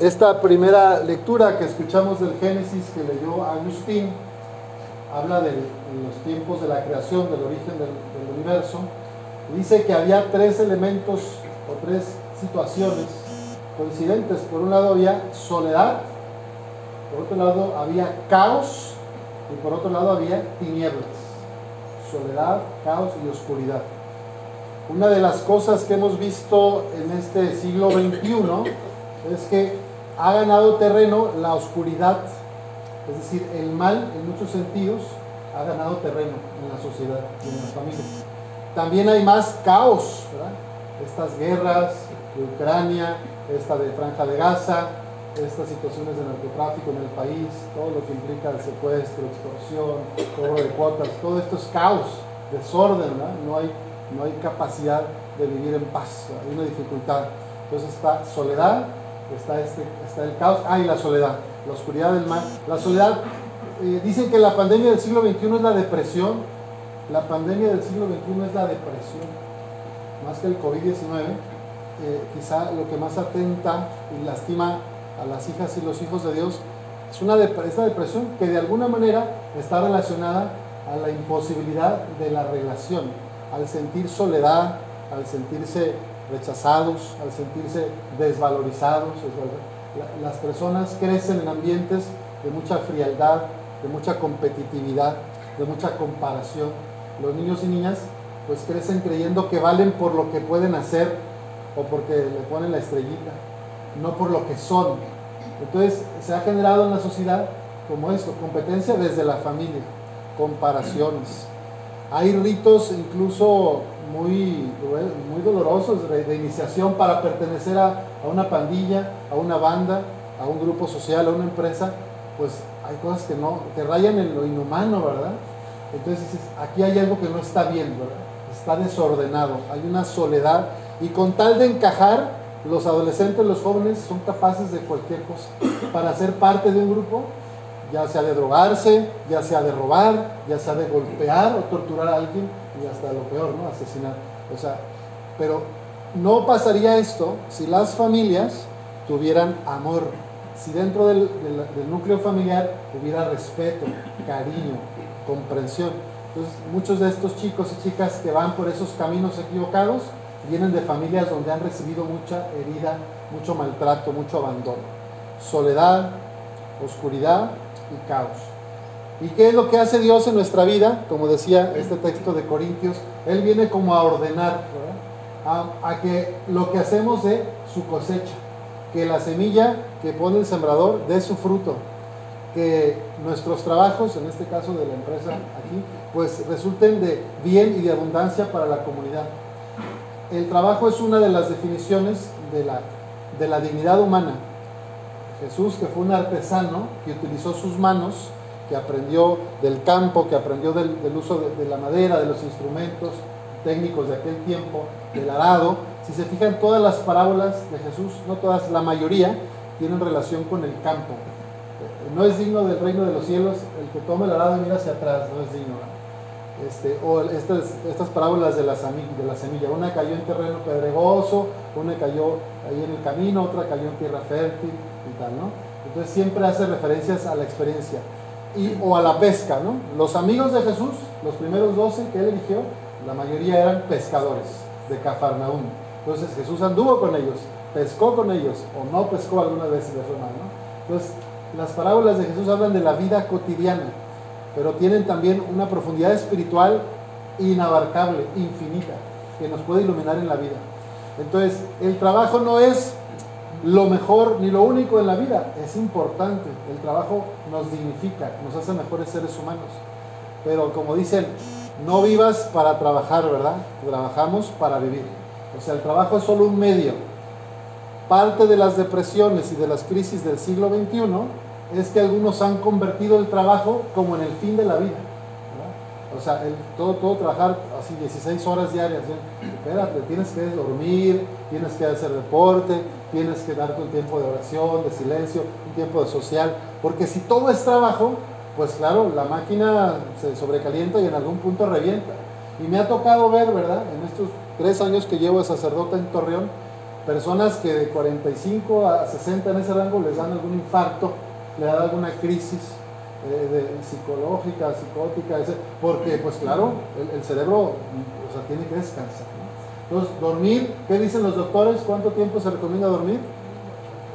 esta primera lectura que escuchamos del Génesis que leyó Agustín habla de los tiempos de la creación, del origen del, universo. Dice que había tres elementos o tres situaciones coincidentes. Por un lado había soledad, por otro lado había caos y por otro lado había tinieblas. Soledad, caos y oscuridad. Una de las cosas que hemos visto en este siglo XXI es que ha ganado terreno la oscuridad, es decir, el mal en muchos sentidos ha ganado terreno en la sociedad y en las familias. También hay más caos, ¿verdad? Estas guerras de Ucrania, esta de Franja de Gaza, estas situaciones de narcotráfico en el país, todo lo que implica el secuestro, extorsión, cobro de cuotas, todo esto es caos, desorden, ¿verdad? No hay no hay capacidad de vivir en paz, hay una dificultad. Entonces está soledad, está, este, está el caos, ah, y la soledad, la oscuridad del mal. La soledad, eh, dicen que la pandemia del siglo XXI es la depresión, la pandemia del siglo XXI es la depresión, más que el COVID-19, eh, quizá lo que más atenta y lastima a las hijas y los hijos de Dios es una esta depresión que de alguna manera está relacionada a la imposibilidad de la relación al sentir soledad, al sentirse rechazados, al sentirse desvalorizados. Las personas crecen en ambientes de mucha frialdad, de mucha competitividad, de mucha comparación. Los niños y niñas pues crecen creyendo que valen por lo que pueden hacer o porque le ponen la estrellita, no por lo que son. Entonces se ha generado en la sociedad como esto, competencia desde la familia, comparaciones, hay ritos incluso muy, muy dolorosos de, iniciación para pertenecer a, una pandilla, a una banda, a un grupo social, a una empresa. Pues hay cosas que, no, que rayan en lo inhumano, ¿verdad? Entonces aquí hay algo que no está bien, ¿verdad? Está desordenado, hay una soledad y con tal de encajar, los adolescentes, los jóvenes son capaces de cualquier cosa para ser parte de un grupo ya sea de drogarse, ya sea de robar, ya sea de golpear o torturar a alguien y hasta lo peor, ¿no? Asesinar. O sea, pero no pasaría esto si las familias tuvieran amor, si dentro del, núcleo familiar hubiera respeto, cariño, comprensión. Entonces, muchos de estos chicos y chicas que van por esos caminos equivocados vienen de familias donde han recibido mucha herida, mucho maltrato, mucho abandono. Soledad, oscuridad y caos. ¿Y qué es lo que hace Dios en nuestra vida? Como decía este texto de Corintios, Él viene como a ordenar, a, que lo que hacemos de su cosecha, que la semilla que pone el sembrador dé su fruto, que nuestros trabajos, en este caso de la empresa aquí, pues resulten de bien y de abundancia para la comunidad. El trabajo es una de las definiciones de la, de la dignidad humana Jesús, que fue un artesano, que utilizó sus manos, que aprendió del campo, que aprendió del, uso de, la madera, de los instrumentos técnicos de aquel tiempo, del arado. Si se fijan, todas las parábolas de Jesús, no todas, la mayoría, tienen relación con el campo. No es digno del reino de los cielos el que toma el arado y mira hacia atrás, no es digno. Este, o estas, estas parábolas de la, de la semilla, una cayó en terreno pedregoso, una cayó ahí en el camino, otra cayó en tierra fértil, entonces siempre hace referencias a la experiencia y, o a la pesca, ¿no? Los amigos de Jesús, los primeros doce que él eligió, la mayoría eran pescadores de Cafarnaúm. Entonces Jesús anduvo con ellos, pescó con ellos, o no pescó algunas veces de forma, ¿no? Entonces, las parábolas de Jesús hablan de la vida cotidiana, pero tienen también una profundidad espiritual inabarcable, infinita, que nos puede iluminar en la vida. Entonces, el trabajo no es lo mejor ni lo único en la vida. Es importante. El trabajo nos dignifica, nos hace mejores seres humanos. Pero como dicen, no vivas para trabajar, ¿verdad? Trabajamos para vivir. O sea, el trabajo es solo un medio. Parte de las depresiones y de las crisis del siglo XXI es que algunos han convertido el trabajo como en el fin de la vida. O sea, todo, todo trabajar así 16 horas diarias. Espérate, tienes que dormir, tienes que hacer deporte, tienes que darte un tiempo de oración, de silencio, un tiempo de social. Porque si todo es trabajo, pues claro, la máquina se sobrecalienta y en algún punto revienta. Y me ha tocado ver, ¿verdad? En estos tres años que llevo de sacerdote en Torreón, Personas que de 45 a 60 en ese rango les dan algún infarto, le da alguna crisis eh, psicológica, psicótica, porque pues claro, el, cerebro o sea, tiene que descansar. Entonces, dormir, ¿qué dicen los doctores? ¿Cuánto tiempo se recomienda dormir?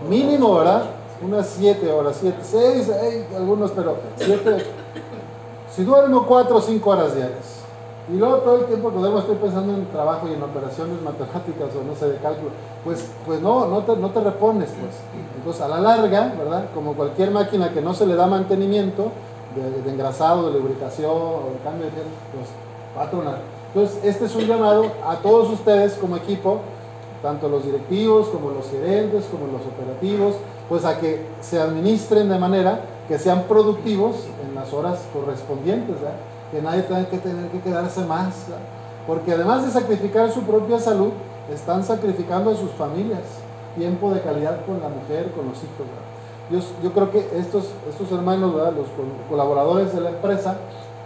Mínimo, ¿verdad? Unas 7 horas, 7, 6, algunos, pero 7. Si duermo 4 o 5 horas diarias, y luego todo el tiempo que duermo estoy pensando en trabajo y en operaciones matemáticas o no sé, de cálculo, pues, pues no, no te, no te repones, pues. Entonces, a la larga, ¿verdad? Como cualquier máquina que no se le da mantenimiento, de, engrasado, de lubricación o de cambio de pues va a tronar. Entonces, este es un llamado a todos ustedes como equipo, tanto los directivos como los gerentes, como los operativos, pues a que se administren de manera que sean productivos en las horas correspondientes, ¿verdad? Que nadie tenga que tener que quedarse más, porque además de sacrificar su propia salud, están sacrificando a sus familias, tiempo de calidad con la mujer, con los hijos. Yo, yo, creo que estos, estos hermanos, los colaboradores de la empresa,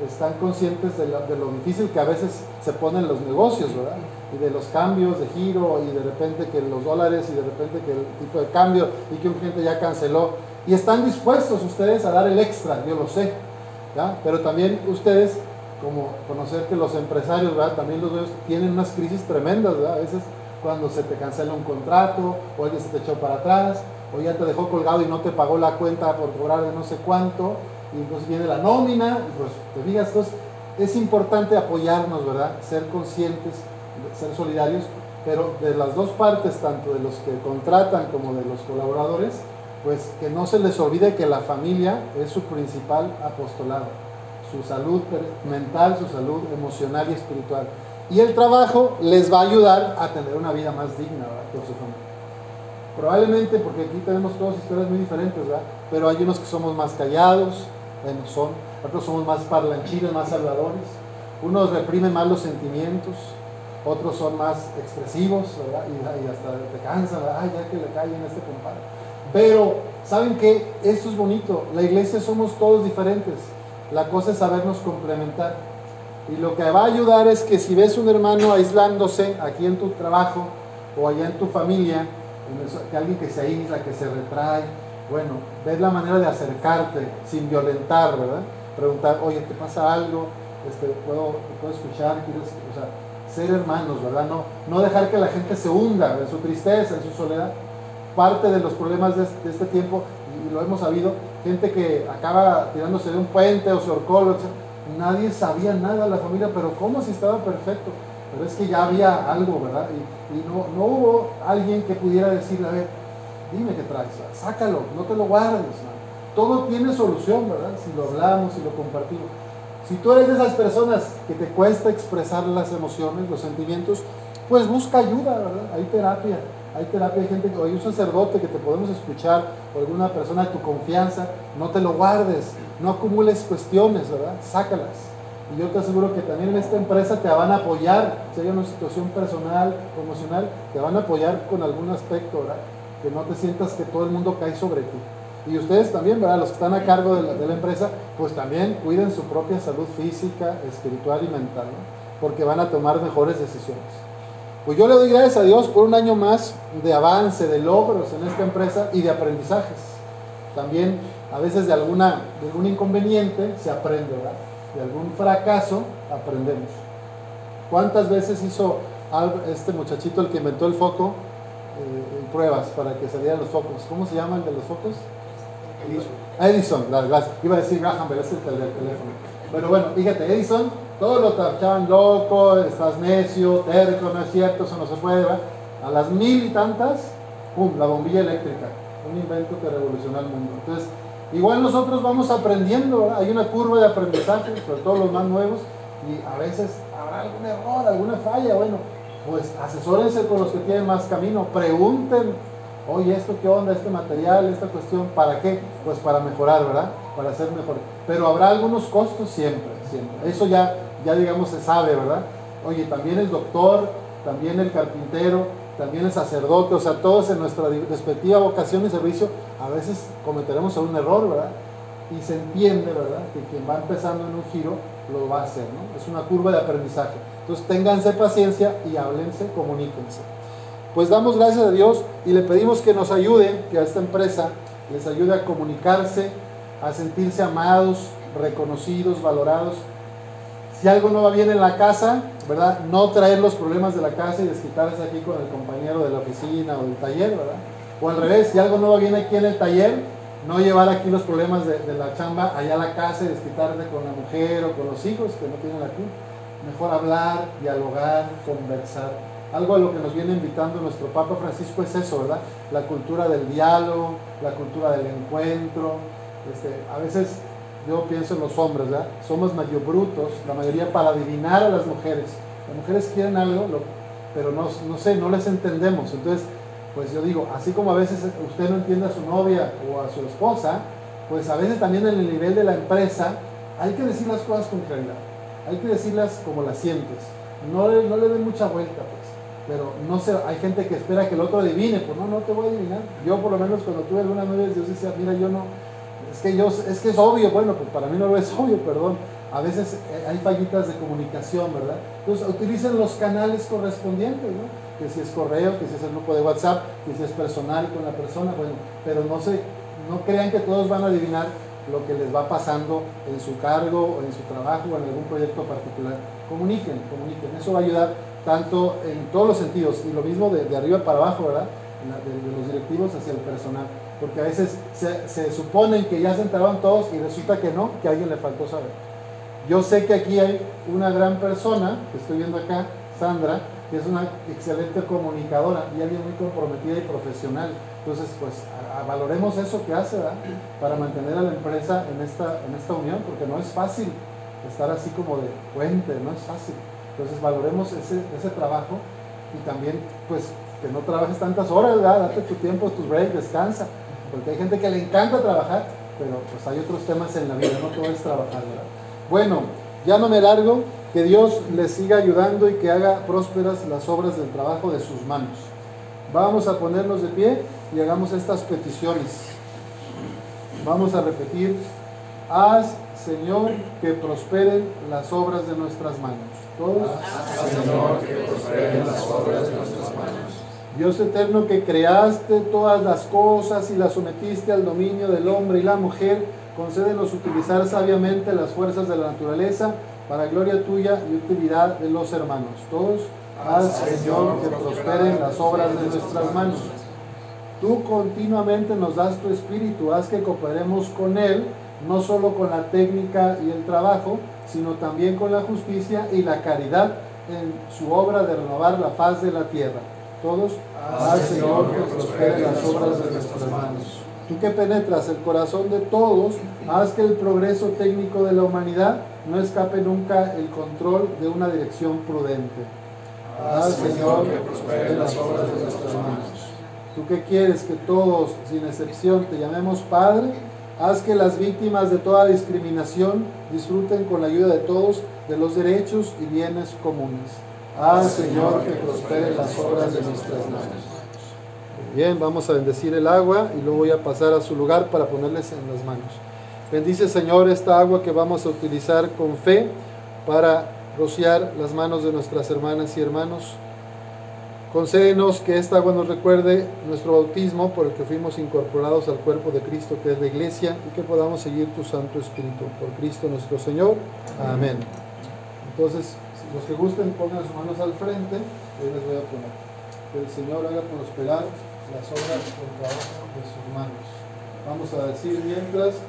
están conscientes de, lo difícil que a veces se ponen los negocios, ¿verdad? Y de los cambios de giro y de repente que los dólares y de repente que el tipo de cambio y que un cliente ya canceló. Y están dispuestos ustedes a dar el extra, yo lo sé, pero también ustedes, como conocer que los empresarios, También los veo, tienen unas crisis tremendas, A veces cuando se te cancela un contrato, o alguien se te echó para atrás, o ya te dejó colgado y no te pagó la cuenta por cobrar de no sé cuánto, y entonces viene la nómina, y pues te digas, entonces es importante apoyarnos, ¿verdad? Ser conscientes, ser solidarios, pero de las dos partes, tanto de los que contratan como de los colaboradores, pues que no se les olvide que la familia es su principal apostolado, su salud mental, su salud emocional y espiritual. Y el trabajo les va a ayudar a tener una vida más digna con su familia. Probablemente, porque aquí tenemos todas historias muy diferentes, ¿verdad? pero hay unos que somos más callados, bueno, son, otros somos más parlanchines, más habladores, unos reprimen más los sentimientos, otros son más expresivos, ¿verdad? Y, hasta te cansan, ay, ya que le callen a este compadre. Pero, ¿saben qué? Esto es bonito. La iglesia somos todos diferentes. La cosa es sabernos complementar. Y lo que va a ayudar es que si ves un hermano aislándose aquí en tu trabajo o allá en tu familia, que alguien que se aísla, que se retrae, bueno, ves la manera de acercarte sin violentar, ¿verdad? Preguntar, oye, ¿te pasa algo? Este, ¿puedo, ¿Puedo escuchar? ¿Quieres? O sea, ser hermanos, ¿verdad? No, no dejar que la gente se hunda en su tristeza, en su soledad, parte de los problemas de este, tiempo, y lo hemos sabido, gente que acaba tirándose de un puente o se ahorcó, nadie sabía nada la familia, pero ¿cómo si estaba perfecto? Pero es que ya había algo, ¿verdad? Y, no, no, hubo alguien que pudiera decirle, a ver, dime qué traes, sácalo, no te lo guardes. Todo tiene solución, ¿verdad? Si lo hablamos, si lo compartimos. Si tú eres de esas personas que te cuesta expresar las emociones, los sentimientos, pues busca ayuda, ¿verdad? Hay terapia hay terapia, hay gente, hay un sacerdote que te podemos escuchar, o alguna persona de tu confianza, no te lo guardes, no acumules cuestiones, ¿verdad? Sácalas. Y yo te aseguro que también en esta empresa te van a apoyar, si hay una situación personal, emocional, te van a apoyar con algún aspecto, ¿verdad? Que no te sientas que todo el mundo cae sobre ti. Y ustedes también, ¿verdad? Los que están a cargo de la, de la empresa, pues también cuiden su propia salud física, espiritual y mental, ¿no? Porque van a tomar mejores decisiones. Pues yo le doy gracias a Dios por un año más de avance, de logros en esta empresa y de aprendizajes. También a veces de, alguna, de algún inconveniente se aprende, ¿verdad? De algún fracaso aprendemos. ¿Cuántas veces hizo este muchachito el que inventó el foco eh, pruebas para que salieran los focos? ¿Cómo se llama el de los focos? Edison. Edison, gracias. Iba a decir Graham, pero es el teléfono. Pero bueno, fíjate, Edison todos lo tachaban loco, estás necio, terco, no es cierto, eso no se puede. A las mil y tantas, ¡pum!, la bombilla eléctrica. Un invento que revolucionó el mundo. Entonces, igual nosotros vamos aprendiendo, hay una curva de aprendizaje, sobre todo los más nuevos, y a veces habrá algún error, alguna falla. Bueno, pues asesórense con los que tienen más camino, pregunten, oye, ¿esto qué onda? ¿Este material? ¿Esta cuestión? ¿Para qué? Pues para mejorar, ¿verdad? Para hacer mejor. Pero habrá algunos costos siempre, siempre. Eso ya ya digamos se sabe, ¿verdad? Oye, también el doctor, también el carpintero, también el sacerdote, o sea, todos en nuestra respectiva vocación y servicio, a veces cometeremos un error, ¿verdad? Y se entiende, ¿verdad? Que quien va empezando en un giro lo va a hacer, ¿no? Es una curva de aprendizaje. Entonces, ténganse paciencia y háblense, comuníquense. pues damos gracias a Dios y le pedimos que nos ayude, que a esta empresa les ayude a comunicarse, a sentirse amados, reconocidos, valorados. Si algo no va bien en la casa, ¿verdad? No traer los problemas de la casa y desquitarse aquí con el compañero de la oficina o del taller, ¿verdad? O al revés, si algo no va bien aquí en el taller, no llevar aquí los problemas de, la chamba allá a la casa y desquitarse con la mujer o con los hijos que no tienen la culpa. Mejor hablar, dialogar, conversar. Algo a lo que nos viene invitando nuestro Papa Francisco es eso, ¿verdad? La cultura del diálogo, la cultura del encuentro. Este, a veces yo pienso en los hombres, ¿verdad? Somos medio brutos, la mayoría para adivinar a las mujeres. Las mujeres quieren algo, pero no, no sé, no les entendemos. Entonces, pues yo digo, así como a veces usted no entiende a su novia o a su esposa, pues a veces también en el nivel de la empresa hay que decir las cosas con claridad, hay que decirlas como las sientes, no le, no le den mucha vuelta, pues, pero no sé, hay gente que espera que el otro adivine, pues no, no te voy a adivinar, yo por lo menos cuando tuve alguna novia, yo decía, mira, yo no, es que yo, es que es obvio, bueno, pues para mí no lo es obvio, perdón, a veces eh, hay fallitas de comunicación, ¿verdad? Entonces utilicen los canales correspondientes, ¿no? que si es correo, que si es el grupo de WhatsApp, que si es personal con la persona, bueno, pero no se, no crean que todos van a adivinar lo que les va pasando en su cargo o en su trabajo o en algún proyecto particular. Comuniquen, comuniquen. Eso va a ayudar tanto en todos los sentidos y lo mismo de, arriba para abajo, ¿verdad? De, los directivos hacia el personal. Porque a veces se, se suponen que ya se enteraron todos y resulta que no, que a alguien le faltó saber. Yo sé que aquí hay una gran persona, que estoy viendo acá, Sandra, que es una excelente comunicadora y alguien muy comprometida y profesional. Entonces, pues valoremos eso que hace para mantener a la empresa en esta, en esta unión, porque no es fácil estar así como de puente, no es fácil. Entonces, valoremos ese, ese trabajo y también, pues, que no trabajes tantas horas, ¿verdad? date tu tiempo, tus breaks, descansa, porque hay gente que le encanta trabajar, pero pues hay otros temas en la vida, no todo es trabajar, ¿verdad? Bueno, ya no me largo, que Dios les siga ayudando y que haga prósperas las obras del trabajo de sus manos. Vamos a ponernos de pie y hagamos estas peticiones. Vamos a repetir, haz Señor que prosperen las obras de nuestras manos. Todos. Haz, Señor que prosperen las obras de nuestras manos. Dios eterno que creaste todas las cosas y las sometiste al dominio del hombre y la mujer, concédenos utilizar sabiamente las fuerzas de la naturaleza para gloria tuya y utilidad de los hermanos. Todos, haz Señor que prosperen las obras de nuestras manos. Tú continuamente nos das tu espíritu, haz que cooperemos con Él, no solo con la técnica y el trabajo, sino también con la justicia y la caridad en su obra de renovar la faz de la tierra. Todos, haz Señor que prosperen las obras de nuestras manos. Tú que penetras el corazón de todos, haz que el progreso técnico de la humanidad no escape nunca el control de una dirección prudente. Haz, Señor, que prosperen las obras de nuestras manos. Tú que quieres que todos, sin excepción, te llamemos Padre, haz que las víctimas de toda discriminación disfruten con la ayuda de todos de los derechos y bienes comunes. Haz, Señor, que prosperen las obras de nuestras manos. Bien, vamos a bendecir el agua y luego voy a pasar a su lugar para ponerles en las manos. Bendice Señor esta agua que vamos a utilizar con fe para rociar las manos de nuestras hermanas y hermanos. Concédenos que esta agua nos recuerde nuestro bautismo por el que fuimos incorporados al cuerpo de Cristo que es la iglesia y que podamos seguir tu Santo Espíritu. Por Cristo nuestro Señor. Amén. Entonces, los que gusten pongan sus manos al frente, yo les voy a poner. Que el Señor haga prosperar las obras por trabajo de sus manos. Vamos a decir mientras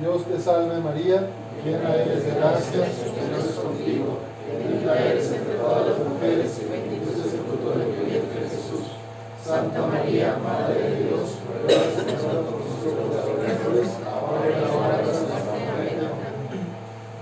Dios te salve María, llena eres de gracia, el Señor es contigo, bendita eres entre todas las mujeres y bendito es el fruto de tu vientre Jesús. Santa María, Madre de Dios, ruega por nosotros pecadores, ahora y en la hora de nuestra muerte.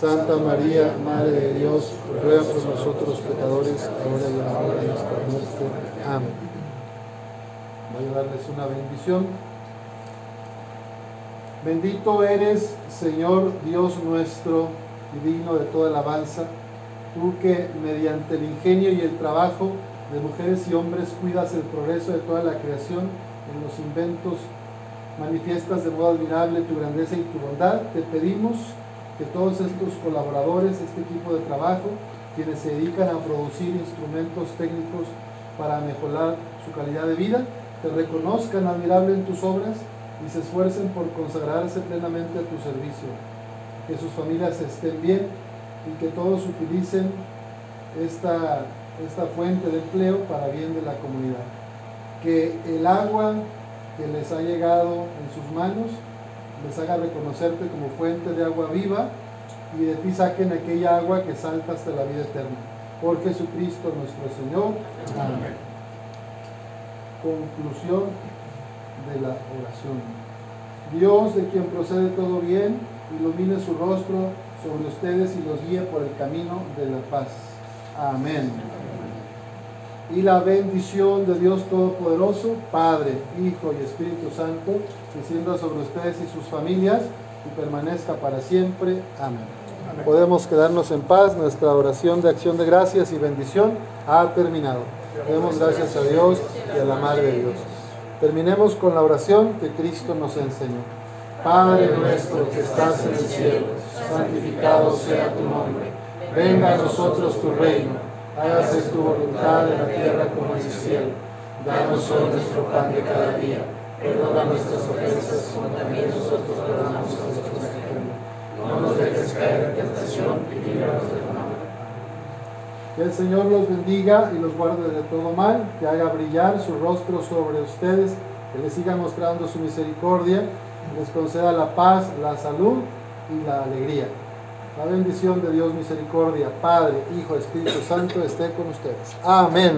Santa María, Madre de Dios, ruega por nosotros pecadores, ahora y en la hora de nuestra muerte. Amén. Voy a darles una bendición. Bendito eres, Señor Dios nuestro, y digno de toda alabanza, tú que mediante el ingenio y el trabajo de mujeres y hombres cuidas el progreso de toda la creación en los inventos, manifiestas de modo admirable tu grandeza y tu bondad. Te pedimos que todos estos colaboradores, este equipo de trabajo, quienes se dedican a producir instrumentos técnicos para mejorar su calidad de vida, te reconozcan admirable en tus obras y se esfuercen por consagrarse plenamente a tu servicio. Que sus familias estén bien y que todos utilicen esta, esta fuente de empleo para bien de la comunidad. Que el agua que les ha llegado en sus manos les haga reconocerte como fuente de agua viva y de ti saquen aquella agua que salta hasta la vida eterna. Por Jesucristo nuestro Señor. Amén. Conclusión de la oración. Dios, de quien procede todo bien, ilumine su rostro sobre ustedes y los guíe por el camino de la paz. Amén. Y la bendición de Dios Todopoderoso, Padre, Hijo y Espíritu Santo, descienda sobre ustedes y sus familias y permanezca para siempre. Amén. Podemos quedarnos en paz. Nuestra oración de acción de gracias y bendición ha terminado. Demos gracias a Dios y a la Madre de Dios. Terminemos con la oración que Cristo nos enseñó. Padre nuestro que estás en el cielo, santificado sea tu nombre. Venga a nosotros tu reino. Hágase tu voluntad en la tierra como en el cielo. Danos hoy nuestro pan de cada día. Perdona nuestras ofensas como también nosotros perdonamos a nuestros pecados. No nos dejes caer en tentación y líbranos del mal. Que el Señor los bendiga y los guarde de todo mal, que haga brillar su rostro sobre ustedes, que les siga mostrando su misericordia, les conceda la paz, la salud y la alegría. La bendición de Dios misericordia, Padre, Hijo, Espíritu Santo esté con ustedes. Amén.